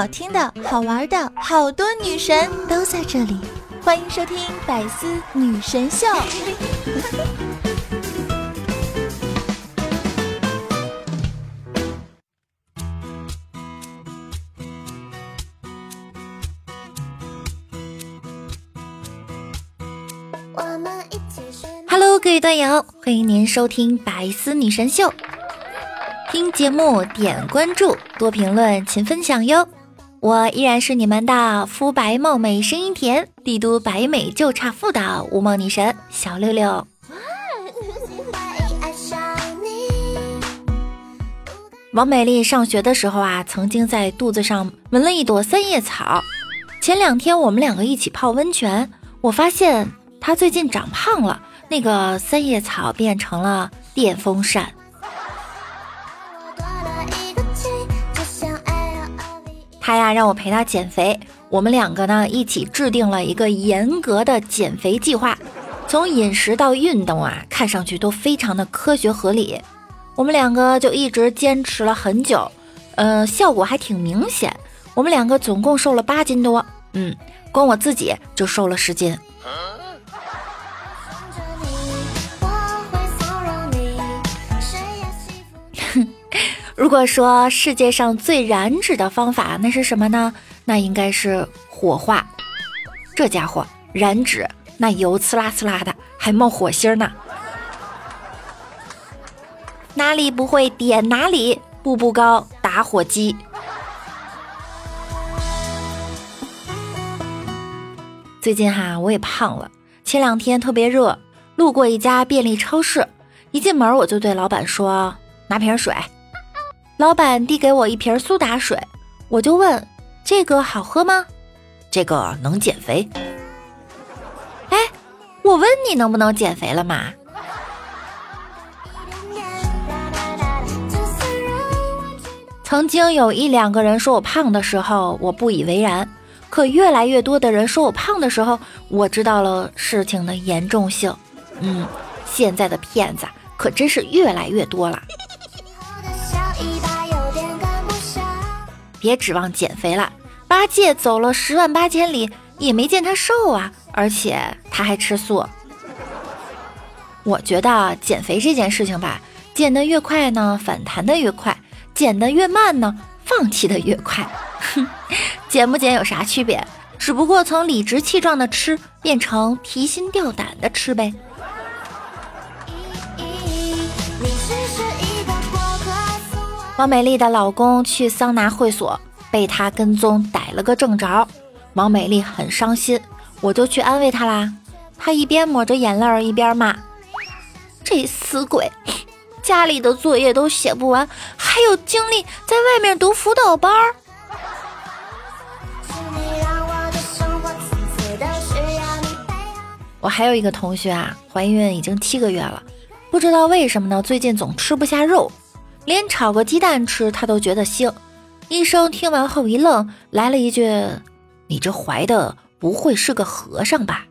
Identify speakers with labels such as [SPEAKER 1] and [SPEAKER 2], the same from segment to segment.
[SPEAKER 1] 好听的、好玩的，好多女神都在这里，欢迎收听《百思女神秀》。Hello，各位段友，欢迎您收听《百思女神秀》。听节目点关注，多评论，勤分享哟。我依然是你们的肤白貌美、声音甜、帝都白美就差富的无梦女神小六六。王美丽上学的时候啊，曾经在肚子上纹了一朵三叶草。前两天我们两个一起泡温泉，我发现她最近长胖了，那个三叶草变成了电风扇。他呀让我陪他减肥，我们两个呢一起制定了一个严格的减肥计划，从饮食到运动啊，看上去都非常的科学合理。我们两个就一直坚持了很久，呃，效果还挺明显。我们两个总共瘦了八斤多，嗯，光我自己就瘦了十斤。如果说世界上最燃脂的方法，那是什么呢？那应该是火化。这家伙燃脂，那油呲啦呲啦的，还冒火星呢。哪里不会点哪里，步步高打火机。最近哈，我也胖了。前两天特别热，路过一家便利超市，一进门我就对老板说：“拿瓶水。”老板递给我一瓶苏打水，我就问：“这个好喝吗？”“
[SPEAKER 2] 这个能减肥。”“
[SPEAKER 1] 哎，我问你能不能减肥了嘛？”曾经有一两个人说我胖的时候，我不以为然；可越来越多的人说我胖的时候，我知道了事情的严重性。嗯，现在的骗子可真是越来越多了。别指望减肥了，八戒走了十万八千里也没见他瘦啊，而且他还吃素。我觉得减肥这件事情吧，减得越快呢，反弹的越快；减得越慢呢，放弃的越快。哼，减不减有啥区别？只不过从理直气壮的吃变成提心吊胆的吃呗。王美丽的老公去桑拿会所，被她跟踪逮了个正着。王美丽很伤心，我就去安慰她啦。她一边抹着眼泪儿，一边骂：“这死鬼，家里的作业都写不完，还有精力在外面读辅导班儿。”我还有一个同学啊，怀孕已经七个月了，不知道为什么呢，最近总吃不下肉。连炒个鸡蛋吃，他都觉得腥。医生听完后一愣，来了一句：“你这怀的不会是个和尚吧？”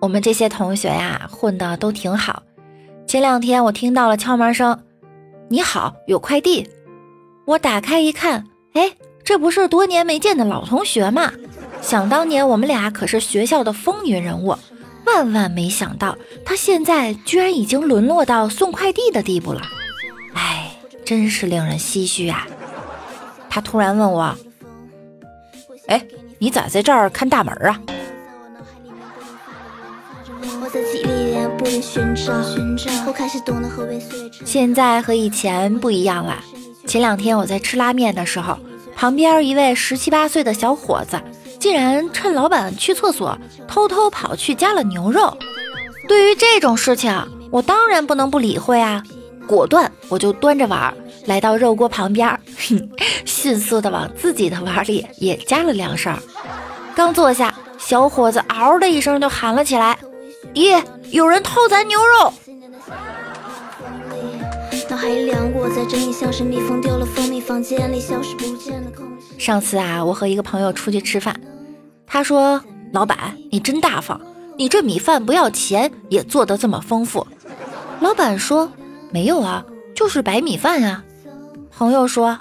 [SPEAKER 1] 我们这些同学呀，混的都挺好。前两天我听到了敲门声，“你好，有快递。”我打开一看，这不是多年没见的老同学吗？想当年我们俩可是学校的风云人物，万万没想到他现在居然已经沦落到送快递的地步了。哎，真是令人唏嘘啊！他突然问我：“
[SPEAKER 2] 哎，你咋在这儿看大门啊？”
[SPEAKER 1] 现在和以前不一样了。前两天我在吃拉面的时候。旁边一位十七八岁的小伙子，竟然趁老板去厕所，偷偷跑去加了牛肉。对于这种事情，我当然不能不理会啊！果断，我就端着碗来到肉锅旁边，迅速的往自己的碗里也加了两勺。刚坐下，小伙子嗷的一声就喊了起来：“咦，有人偷咱牛肉！”
[SPEAKER 2] 脑海凉，我在整理，像是蜜蜂丢了蜂蜜，房间里消失不见了空
[SPEAKER 1] 上次啊，我和一个朋友出去吃饭，他说老板，你真大方，你这米饭不要钱也做得这么丰富。老板说：“没有啊，就是白米饭啊。”朋友说：“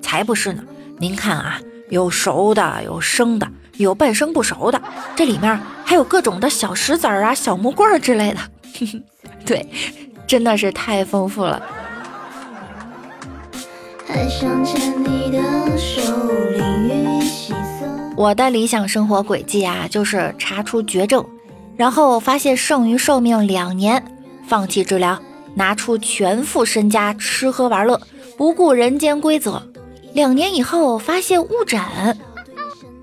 [SPEAKER 1] 才不是呢，您看啊，有熟的，有生的，有半生不熟的，这里面还有各种的小石子啊、小木棍儿之类的。”对，真的是太丰富了。我的理想生活轨迹啊，就是查出绝症，然后发现剩余寿命两年，放弃治疗，拿出全副身家吃喝玩乐，不顾人间规则。两年以后发现误诊，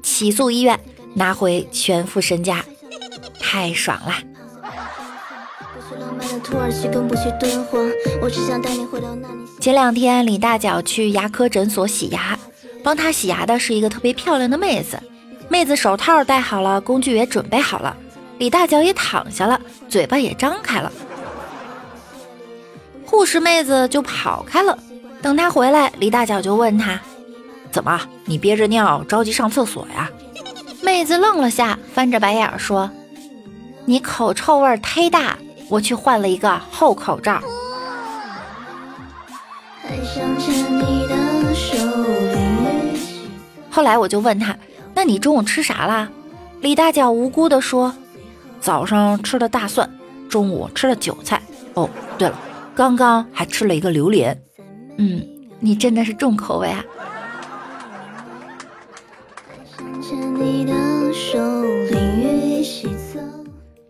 [SPEAKER 1] 起诉医院，拿回全副身家，太爽了。前两天李大脚去牙科诊所洗牙，帮他洗牙的是一个特别漂亮的妹子。妹子手套戴好了，工具也准备好了，李大脚也躺下了，嘴巴也张开了。护士妹子就跑开了。等他回来，李大脚就问他：“怎么，你憋着尿着急上厕所呀？”妹子愣了下，翻着白眼说：“你口臭味忒大。”我去换了一个厚口罩。后来我就问他：“那你中午吃啥啦？”李大脚无辜的说：“早上吃的大蒜，中午吃的韭菜。哦，对了，刚刚还吃了一个榴莲。嗯，你真的是重口味啊。”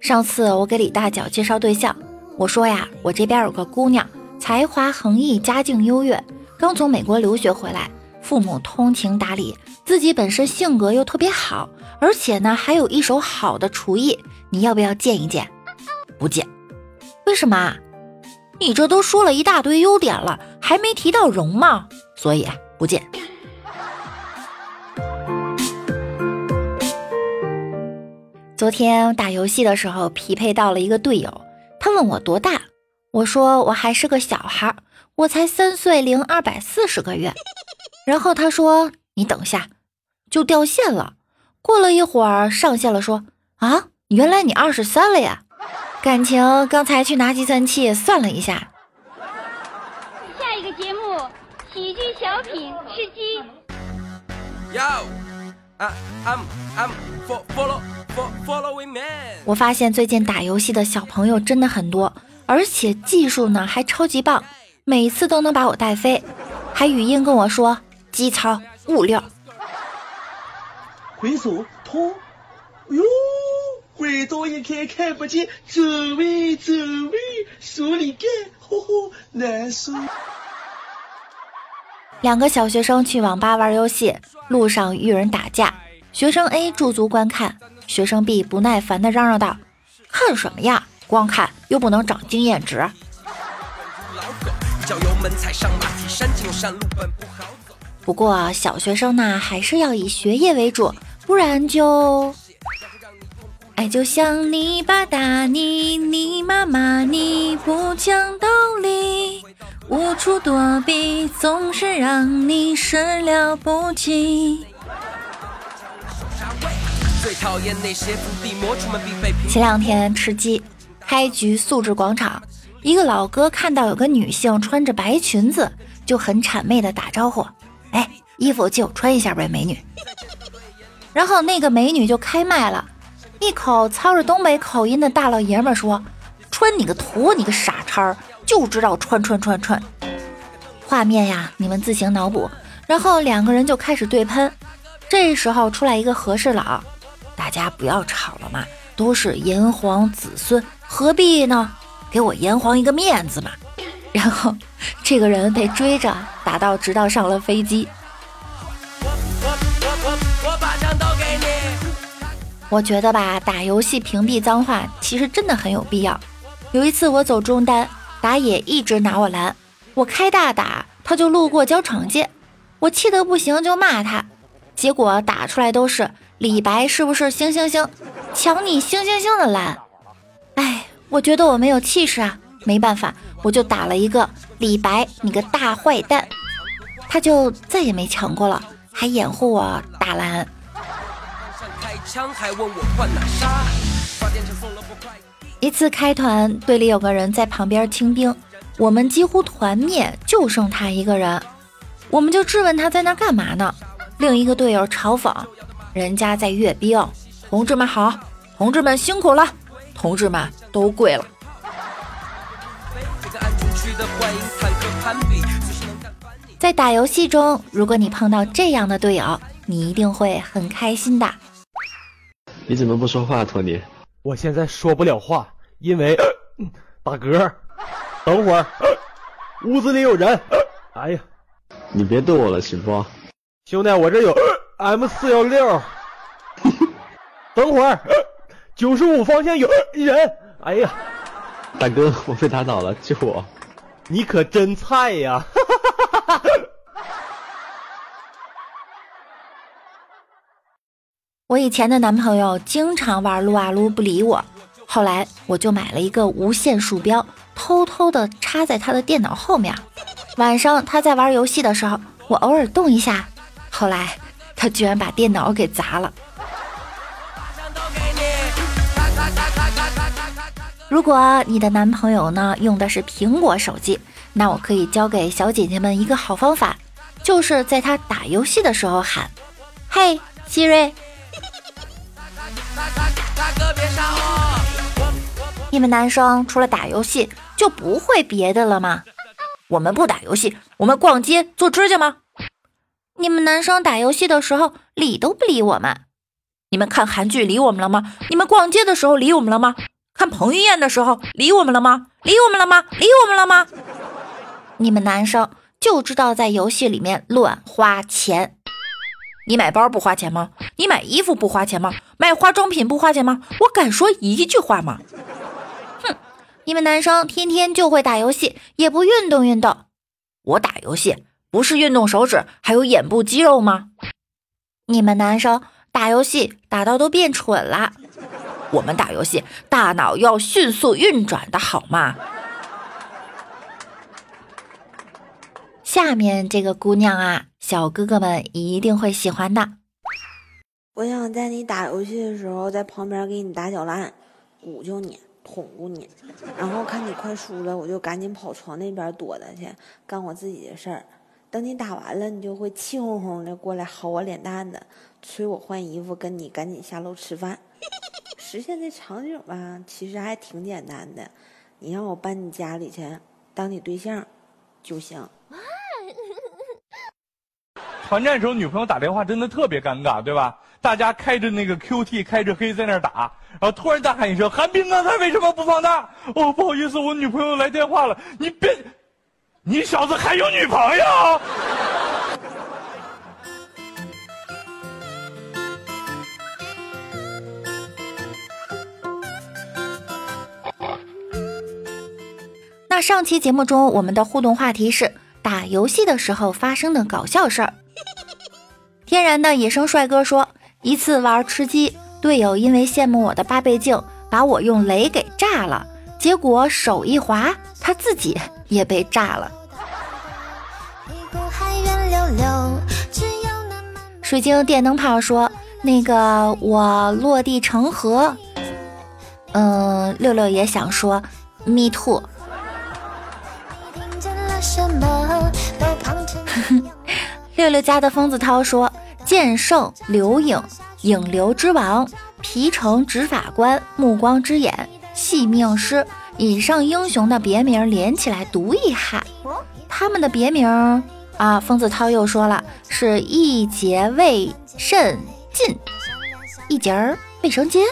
[SPEAKER 1] 上次我给李大脚介绍对象，我说呀，我这边有个姑娘，才华横溢，家境优越，刚从美国留学回来，父母通情达理，自己本身性格又特别好，而且呢还有一手好的厨艺，你要不要见一见？不见，为什么？你这都说了一大堆优点了，还没提到容貌，所以不见。昨天打游戏的时候匹配到了一个队友，他问我多大，我说我还是个小孩，我才三岁零二百四十个月。然后他说你等下，就掉线了。过了一会儿上线了，说啊，原来你二十三了呀。感情刚才去拿计算器算了一下。下一个节目喜剧小品吃鸡。我发现最近打游戏的小朋友真的很多，而且技术呢还超级棒，每次都能把我带飞，还语音跟我说机操物料。回首拖，哟，回头一看看不见，走位走位，手里干，呼呼难受。两个小学生去网吧玩游戏，路上遇人打架。学生 A 驻足观看，学生 B 不耐烦地嚷嚷道：“看什么呀？光看又不能长经验值。”不过小学生呢，还是要以学业为主，不然就……爱就像泥巴打你，你妈妈你不讲道理，无处躲避，总是让你始料不及。前两天吃鸡，开局素质广场，一个老哥看到有个女性穿着白裙子，就很谄媚的打招呼：“哎，衣服借我穿一下呗，美女。”然后那个美女就开麦了，一口操着东北口音的大老爷们说：“穿你个头，你个傻叉，就知道穿穿穿穿。”画面呀，你们自行脑补。然后两个人就开始对喷，这时候出来一个和事佬。大家不要吵了嘛，都是炎黄子孙，何必呢？给我炎黄一个面子嘛。然后这个人被追着打到，直到上了飞机。我觉得吧，打游戏屏蔽脏话其实真的很有必要。有一次我走中单，打野一直拿我蓝，我开大打，他就路过交惩戒，我气得不行就骂他，结果打出来都是。李白是不是星星星抢你星星星的蓝？哎，我觉得我没有气势啊，没办法，我就打了一个李白，你个大坏蛋，他就再也没抢过了，还掩护我打蓝。一次开团，队里有个人在旁边清兵，我们几乎团灭，就剩他一个人。我们就质问他在那干嘛呢？另一个队友嘲讽：“人家在阅兵。”同志们好，同志们辛苦了，同志们都跪了。在打游戏中，如果你碰到这样的队友，你一定会很开心的。
[SPEAKER 3] 你怎么不说话，托尼？
[SPEAKER 4] 我现在说不了话，因为 打嗝。等会儿，屋子里有人。哎呀！
[SPEAKER 3] 你别逗我了，行不？
[SPEAKER 4] 兄弟，我这有 M 四幺六。等会儿，九十五方向有人。哎呀，
[SPEAKER 3] 大哥，我被打倒了，救我！
[SPEAKER 4] 你可真菜呀！
[SPEAKER 1] 我以前的男朋友经常玩撸啊撸不理我，后来我就买了一个无线鼠标，偷偷的插在他的电脑后面。晚上他在玩游戏的时候，我偶尔动一下，后来他居然把电脑给砸了。如果你的男朋友呢用的是苹果手机，那我可以教给小姐姐们一个好方法，就是在他打游戏的时候喊：“嘿，希瑞。”你们男生除了打游戏就不会别的了吗？我们不打游戏，我们逛街做指甲吗？你们男生打游戏的时候理都不理我们。你们看韩剧理我们了吗？你们逛街的时候理我们了吗？看彭于晏的时候理我们了吗？理我们了吗？理我们了吗？你们男生就知道在游戏里面乱花钱。你买包不花钱吗？你买衣服不花钱吗？买化妆品不花钱吗？我敢说一句话吗？你们男生天天就会打游戏，也不运动运动。我打游戏不是运动手指，还有眼部肌肉吗？你们男生打游戏打到都变蠢了。我们打游戏大脑要迅速运转的好吗？下面这个姑娘啊，小哥哥们一定会喜欢的。
[SPEAKER 5] 我想在你打游戏的时候，在旁边给你打搅烂，鼓救你。哄顾你，然后看你快输了，我就赶紧跑床那边躲着去，干我自己的事儿。等你打完了，你就会气哄哄的过来薅我脸蛋子，催我换衣服，跟你赶紧下楼吃饭。实现这场景吧，其实还挺简单的，你让我搬你家里去当你对象就行。
[SPEAKER 6] 团战时候，女朋友打电话真的特别尴尬，对吧？大家开着那个 QT，开着黑在那打，然后突然大喊一声：“韩冰刚才为什么不放大？”哦，不好意思，我女朋友来电话了。你别，你小子还有女朋友？
[SPEAKER 1] 那上期节目中，我们的互动话题是打游戏的时候发生的搞笑事儿。天然的野生帅哥说。一次玩吃鸡，队友因为羡慕我的八倍镜，把我用雷给炸了。结果手一滑，他自己也被炸了。水晶电灯泡说：“那个我落地成盒。”嗯，六六也想说，me too。六六家的疯子涛说。剑圣刘影，影流之王，皮城执法官，目光之眼，戏命师，以上英雄的别名连起来读一哈，他们的别名啊，疯子涛又说了，是一节卫肾尽，一节儿卫生巾。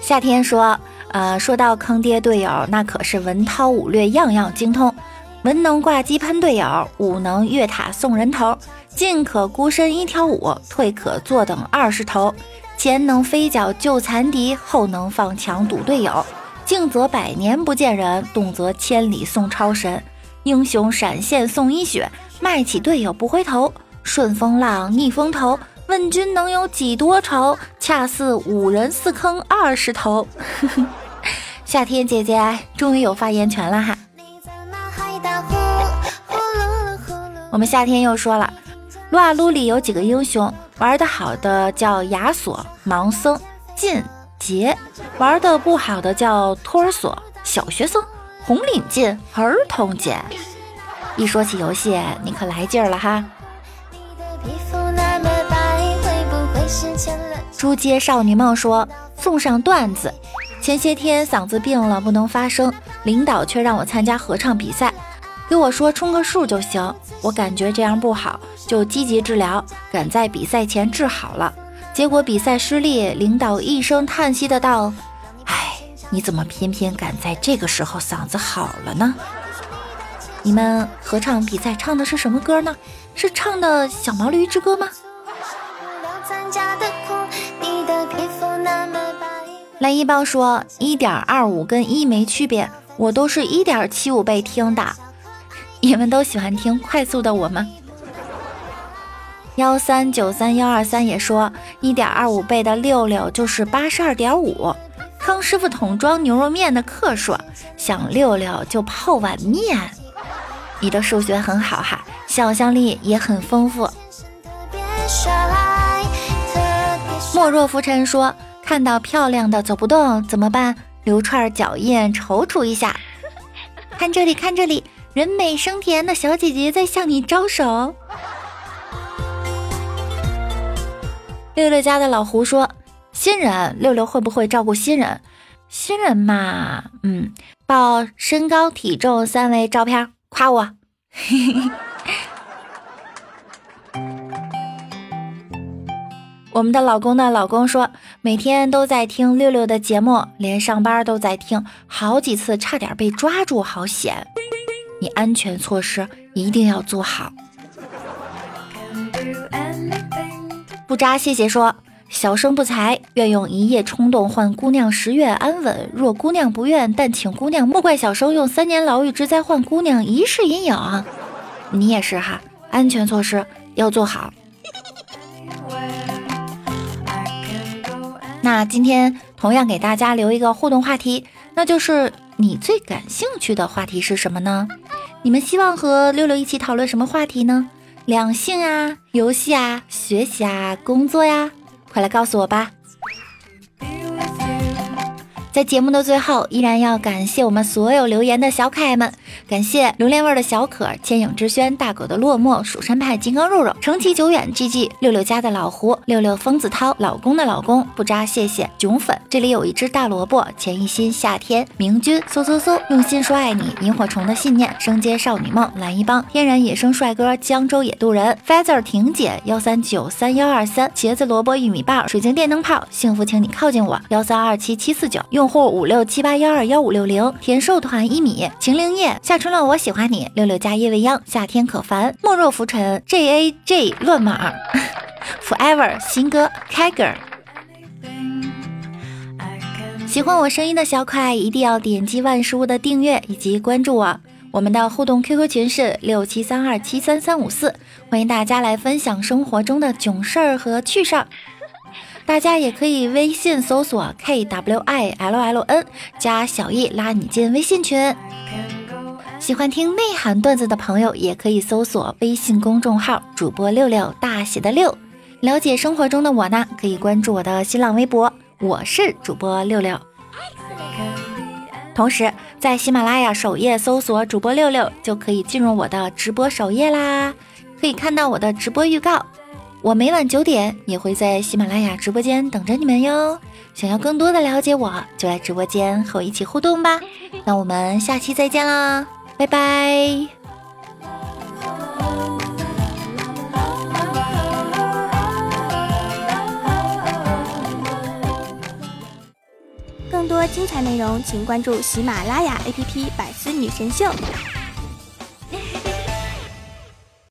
[SPEAKER 1] 夏天说，呃，说到坑爹队友，那可是文韬武略样样精通。文能挂机喷队友，武能越塔送人头，进可孤身一挑五，退可坐等二十头。前能飞脚救残敌，后能放墙堵队友。静则百年不见人，动则千里送超神。英雄闪现送一血，卖起队友不回头。顺风浪逆风头，问君能有几多愁？恰似五人四坑二十头。夏天姐姐终于有发言权了哈。我们夏天又说了，撸啊撸里有几个英雄，玩的好的叫亚索、盲僧、进杰，玩的不好的叫托儿所、小学生、红领巾、儿童节。一说起游戏，你可来劲儿了哈！猪街少女梦说送上段子：前些天嗓子病了，不能发声，领导却让我参加合唱比赛，给我说充个数就行。我感觉这样不好，就积极治疗，赶在比赛前治好了。结果比赛失利，领导一声叹息的道：“哎，你怎么偏偏赶在这个时候嗓子好了呢？”你们合唱比赛唱的是什么歌呢？是唱的小毛驴之歌吗？蓝一帮说一点二五跟一没区别，我都是一点七五倍听的。你们都喜欢听快速的我吗？幺三九三幺二三也说一点二五倍的六六就是八十二点五。康师傅桶装牛肉面的克说想六六就泡碗面。你的数学很好哈，想象力也很丰富。莫若浮尘说看到漂亮的走不动怎么办？留串脚印踌躇一下。看这里，看这里。人美声甜的小姐姐在向你招手。六六家的老胡说：“新人六六会不会照顾新人？新人嘛，嗯，报身高体重三维照片，夸我。”我们的老公的老公说：“每天都在听六六的节目，连上班都在听，好几次差点被抓住，好险。”你安全措施一定要做好。不扎，谢谢说，小生不才，愿用一夜冲动换姑娘十月安稳。若姑娘不愿，但请姑娘莫怪小生用三年牢狱之灾换姑娘一世阴影。你也是哈，安全措施要做好。那今天同样给大家留一个互动话题，那就是你最感兴趣的话题是什么呢？你们希望和六六一起讨论什么话题呢？两性啊，游戏啊，学习啊，工作呀，快来告诉我吧。在节目的最后，依然要感谢我们所有留言的小可爱们，感谢榴莲味的小可、千影之轩、大狗的落寞、蜀山派金刚肉肉、长期久远、G G、六六家的老胡、六六疯子涛、老公的老公不扎，谢谢囧粉，这里有一只大萝卜、钱一心、夏天、明君、嗖嗖嗖、用心说爱你、萤火虫的信念、生街少女梦、蓝一帮、天然野生帅哥、江州野渡人、Feather 婷姐、幺三九三幺二三、茄子萝卜玉米棒、水晶电灯泡、幸福，请你靠近我、幺三二七七四九用。用户五六七八幺二幺五六零，甜瘦团一米，晴灵叶，夏春乐，我喜欢你，六六加叶未央，夏天可凡，莫若浮尘，J A J 乱码，Forever 新歌，Kager。喜欢我声音的小可爱，一定要点击万事屋的订阅以及关注我。我们的互动 QQ 群是六七三二七三三五四，欢迎大家来分享生活中的囧事儿和趣事儿。大家也可以微信搜索 k w i l l n 加小易拉你进微信群。喜欢听内涵段子的朋友，也可以搜索微信公众号主播六六大写的六。了解生活中的我呢，可以关注我的新浪微博，我是主播六六。同时在喜马拉雅首页搜索主播六六，就可以进入我的直播首页啦，可以看到我的直播预告。我每晚九点也会在喜马拉雅直播间等着你们哟。想要更多的了解我，就来直播间和我一起互动吧。那我们下期再见啦，拜拜。
[SPEAKER 7] 更多精彩内容，请关注喜马拉雅 APP《百思女神秀》。